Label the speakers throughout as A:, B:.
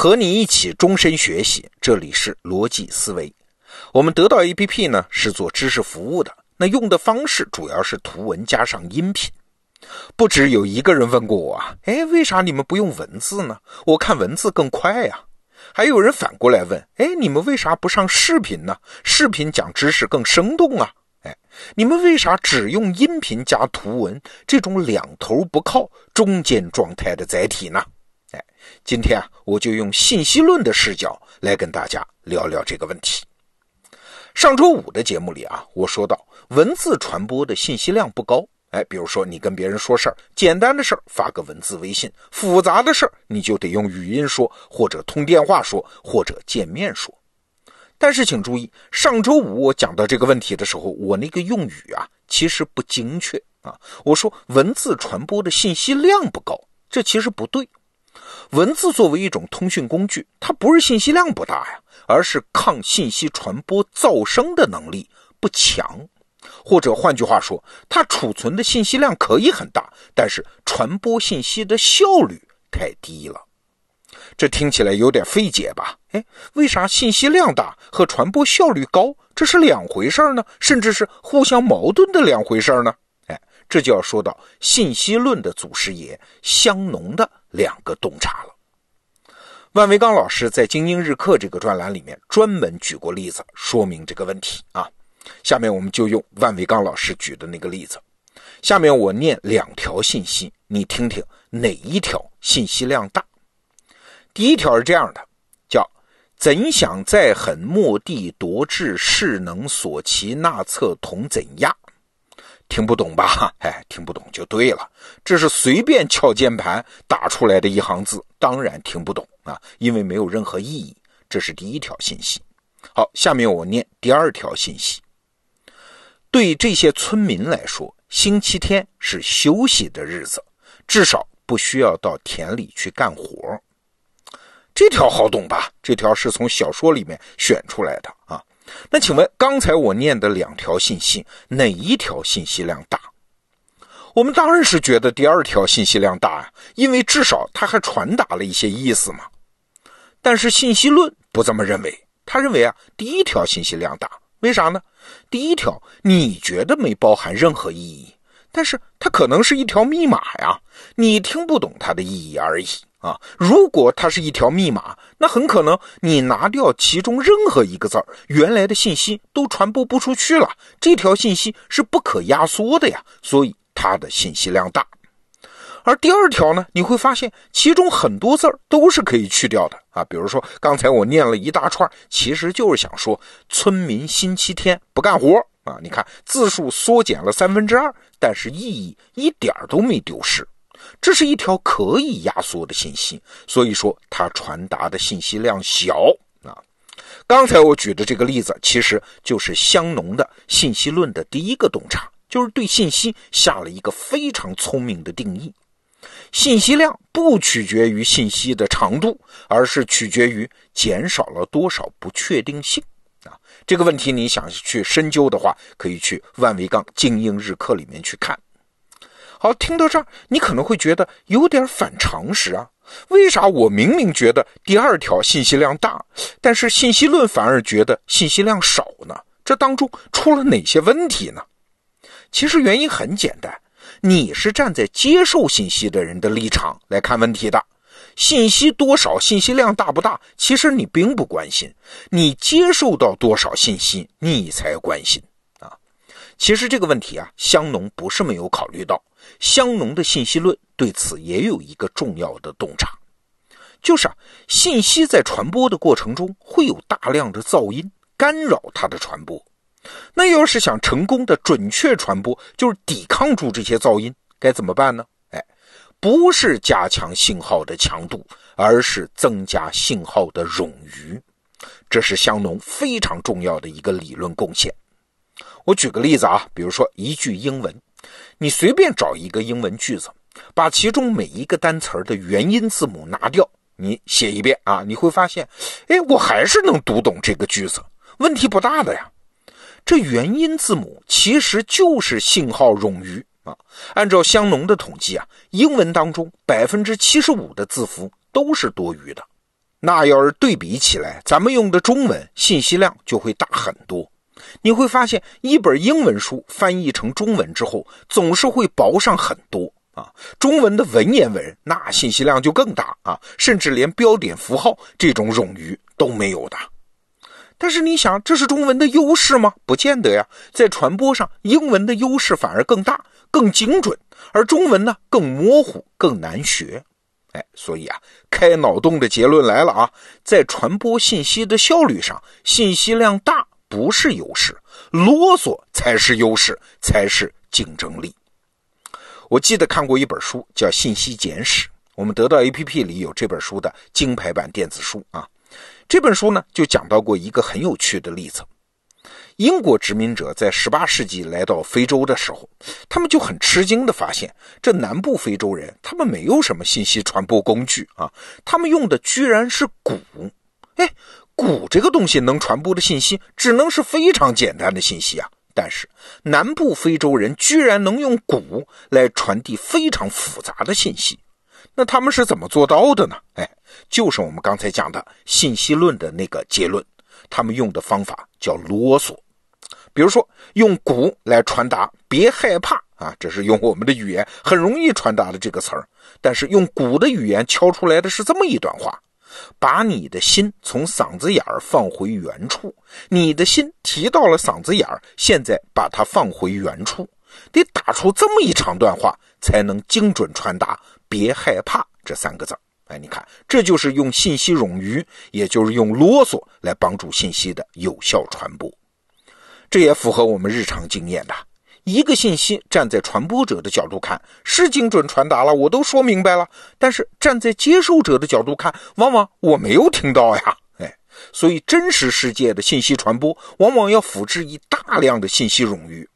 A: 和你一起终身学习，这里是逻辑思维。我们得到 APP 呢是做知识服务的，那用的方式主要是图文加上音频。不止有一个人问过我啊，哎，为啥你们不用文字呢？我看文字更快呀。还有人反过来问，哎，你们为啥不上视频呢？视频讲知识更生动啊。哎，你们为啥只用音频加图文这种两头不靠、中间状态的载体呢？今天啊，我就用信息论的视角来跟大家聊聊这个问题。上周五的节目里啊，我说到文字传播的信息量不高。哎，比如说你跟别人说事儿，简单的事儿发个文字微信，复杂的事儿你就得用语音说，或者通电话说，或者见面说。但是请注意，上周五我讲到这个问题的时候，我那个用语啊，其实不精确啊。我说文字传播的信息量不高，这其实不对。文字作为一种通讯工具，它不是信息量不大呀，而是抗信息传播噪声的能力不强，或者换句话说，它储存的信息量可以很大，但是传播信息的效率太低了。这听起来有点费解吧？哎，为啥信息量大和传播效率高这是两回事呢？甚至是互相矛盾的两回事呢？哎，这就要说到信息论的祖师爷香农的两个洞察了。万维刚老师在《精英日课》这个专栏里面专门举过例子说明这个问题啊。下面我们就用万维刚老师举的那个例子。下面我念两条信息，你听听哪一条信息量大？第一条是这样的，叫“怎想再狠，莫地夺志，势能所其纳策同怎压？”听不懂吧？哎，听不懂就对了。这是随便敲键盘打出来的一行字，当然听不懂啊，因为没有任何意义。这是第一条信息。好，下面我念第二条信息。对这些村民来说，星期天是休息的日子，至少不需要到田里去干活。这条好懂吧？这条是从小说里面选出来的啊。那请问刚才我念的两条信息，哪一条信息量大？我们当然是觉得第二条信息量大啊，因为至少它还传达了一些意思嘛。但是信息论不这么认为，他认为啊，第一条信息量大，为啥呢？第一条你觉得没包含任何意义，但是它可能是一条密码呀，你听不懂它的意义而已。啊，如果它是一条密码，那很可能你拿掉其中任何一个字儿，原来的信息都传播不出去了。这条信息是不可压缩的呀，所以它的信息量大。而第二条呢，你会发现其中很多字儿都是可以去掉的啊。比如说刚才我念了一大串，其实就是想说村民星期天不干活啊。你看字数缩减了三分之二，但是意义一点都没丢失。这是一条可以压缩的信息，所以说它传达的信息量小啊。刚才我举的这个例子，其实就是香农的信息论的第一个洞察，就是对信息下了一个非常聪明的定义：信息量不取决于信息的长度，而是取决于减少了多少不确定性啊。这个问题你想去深究的话，可以去万维钢精英日课里面去看。好，听到这儿，你可能会觉得有点反常识啊。为啥我明明觉得第二条信息量大，但是信息论反而觉得信息量少呢？这当中出了哪些问题呢？其实原因很简单，你是站在接受信息的人的立场来看问题的。信息多少，信息量大不大，其实你并不关心。你接受到多少信息，你才关心啊。其实这个问题啊，香农不是没有考虑到。香农的信息论对此也有一个重要的洞察，就是啊，信息在传播的过程中会有大量的噪音干扰它的传播。那要是想成功的准确传播，就是抵抗住这些噪音，该怎么办呢？哎，不是加强信号的强度，而是增加信号的冗余。这是香农非常重要的一个理论贡献。我举个例子啊，比如说一句英文。你随便找一个英文句子，把其中每一个单词的元音字母拿掉，你写一遍啊，你会发现，哎，我还是能读懂这个句子，问题不大的呀。这元音字母其实就是信号冗余啊。按照香农的统计啊，英文当中百分之七十五的字符都是多余的。那要是对比起来，咱们用的中文信息量就会大很多。你会发现，一本英文书翻译成中文之后，总是会薄上很多啊。中文的文言文那信息量就更大啊，甚至连标点符号这种冗余都没有的。但是你想，这是中文的优势吗？不见得呀。在传播上，英文的优势反而更大、更精准，而中文呢更模糊、更难学。哎，所以啊，开脑洞的结论来了啊，在传播信息的效率上，信息量大不是优势，啰嗦才是优势，才是竞争力。我记得看过一本书，叫《信息简史》，我们得到 APP 里有这本书的金牌版电子书啊。这本书呢，就讲到过一个很有趣的例子。英国殖民者在十八世纪来到非洲的时候，他们就很吃惊的发现，这南部非洲人他们没有什么信息传播工具啊，他们用的居然是鼓。哎，鼓这个东西能传播的信息，只能是非常简单的信息啊。但是南部非洲人居然能用鼓来传递非常复杂的信息。那他们是怎么做到的呢？哎，就是我们刚才讲的信息论的那个结论。他们用的方法叫啰嗦，比如说用鼓来传达“别害怕”啊，这是用我们的语言很容易传达的这个词儿。但是用鼓的语言敲出来的是这么一段话：把你的心从嗓子眼儿放回原处。你的心提到了嗓子眼儿，现在把它放回原处。得打出这么一长段话，才能精准传达。别害怕这三个字哎，你看，这就是用信息冗余，也就是用啰嗦来帮助信息的有效传播。这也符合我们日常经验的。一个信息站在传播者的角度看是精准传达了，我都说明白了。但是站在接受者的角度看，往往我没有听到呀。哎，所以真实世界的信息传播往往要复制一大量的信息冗余。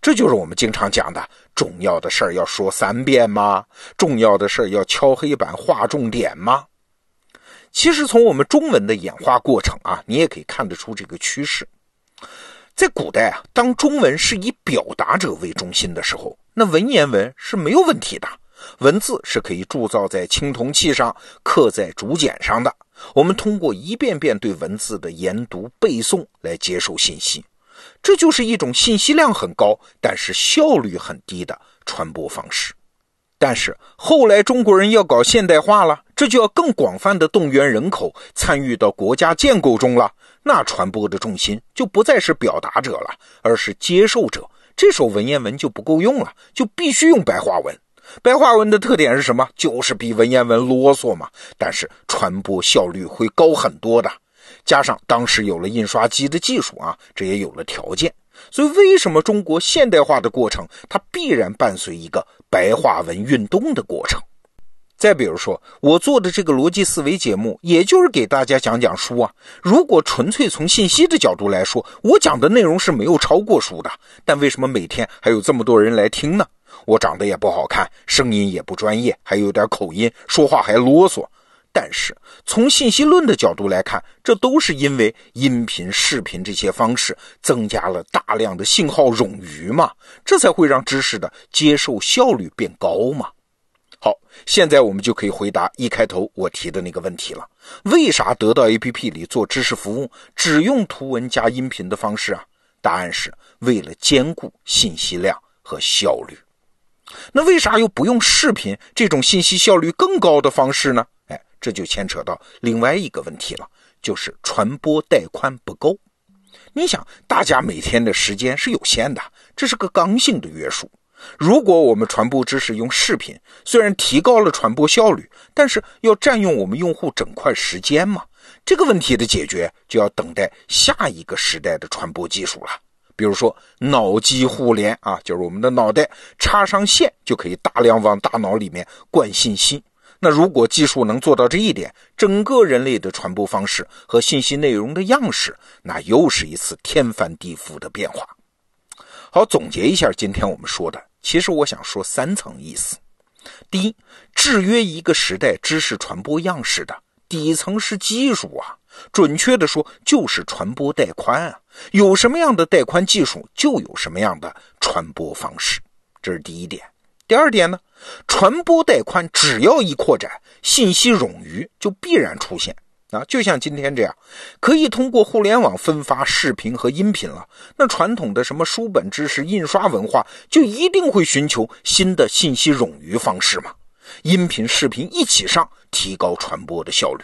A: 这就是我们经常讲的重要的事儿要说三遍吗？重要的事儿要敲黑板画重点吗？其实从我们中文的演化过程啊，你也可以看得出这个趋势。在古代啊，当中文是以表达者为中心的时候，那文言文是没有问题的，文字是可以铸造在青铜器上、刻在竹简上的。我们通过一遍遍对文字的研读背诵来接受信息。这就是一种信息量很高，但是效率很低的传播方式。但是后来中国人要搞现代化了，这就要更广泛的动员人口参与到国家建构中了。那传播的重心就不再是表达者了，而是接受者。这时候文言文就不够用了，就必须用白话文。白话文的特点是什么？就是比文言文啰嗦嘛，但是传播效率会高很多的。加上当时有了印刷机的技术啊，这也有了条件，所以为什么中国现代化的过程，它必然伴随一个白话文运动的过程？再比如说，我做的这个逻辑思维节目，也就是给大家讲讲书啊。如果纯粹从信息的角度来说，我讲的内容是没有超过书的，但为什么每天还有这么多人来听呢？我长得也不好看，声音也不专业，还有点口音，说话还啰嗦。但是从信息论的角度来看，这都是因为音频、视频这些方式增加了大量的信号冗余嘛，这才会让知识的接受效率变高嘛。好，现在我们就可以回答一开头我提的那个问题了：为啥得到 APP 里做知识服务只用图文加音频的方式啊？答案是为了兼顾信息量和效率。那为啥又不用视频这种信息效率更高的方式呢？哎这就牵扯到另外一个问题了，就是传播带宽不够。你想，大家每天的时间是有限的，这是个刚性的约束。如果我们传播知识用视频，虽然提高了传播效率，但是要占用我们用户整块时间嘛？这个问题的解决就要等待下一个时代的传播技术了。比如说脑机互联啊，就是我们的脑袋插上线就可以大量往大脑里面灌信息。那如果技术能做到这一点，整个人类的传播方式和信息内容的样式，那又是一次天翻地覆的变化。好，总结一下今天我们说的，其实我想说三层意思。第一，制约一个时代知识传播样式的底层是技术啊，准确的说就是传播带宽啊。有什么样的带宽技术，就有什么样的传播方式，这是第一点。第二点呢，传播带宽只要一扩展，信息冗余就必然出现。啊，就像今天这样，可以通过互联网分发视频和音频了。那传统的什么书本知识、印刷文化，就一定会寻求新的信息冗余方式嘛？音频、视频一起上，提高传播的效率。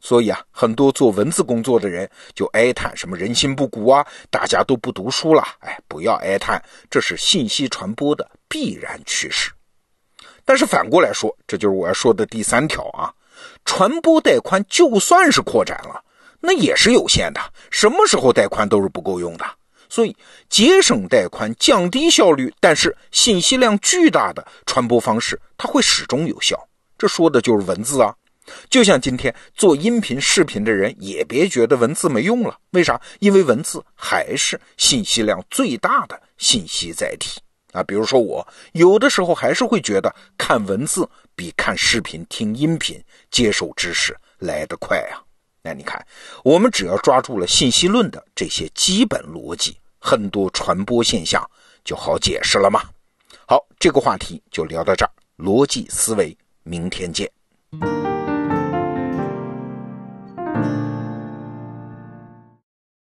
A: 所以啊，很多做文字工作的人就哀叹什么人心不古啊，大家都不读书了。哎，不要哀叹，这是信息传播的必然趋势。但是反过来说，这就是我要说的第三条啊。传播带宽就算是扩展了，那也是有限的。什么时候带宽都是不够用的。所以节省带宽、降低效率，但是信息量巨大的传播方式，它会始终有效。这说的就是文字啊。就像今天做音频、视频的人，也别觉得文字没用了。为啥？因为文字还是信息量最大的信息载体啊。比如说我有的时候还是会觉得看文字比看视频、听音频。接受知识来得快啊！那你看，我们只要抓住了信息论的这些基本逻辑，很多传播现象就好解释了嘛。好，这个话题就聊到这儿，逻辑思维，明天见。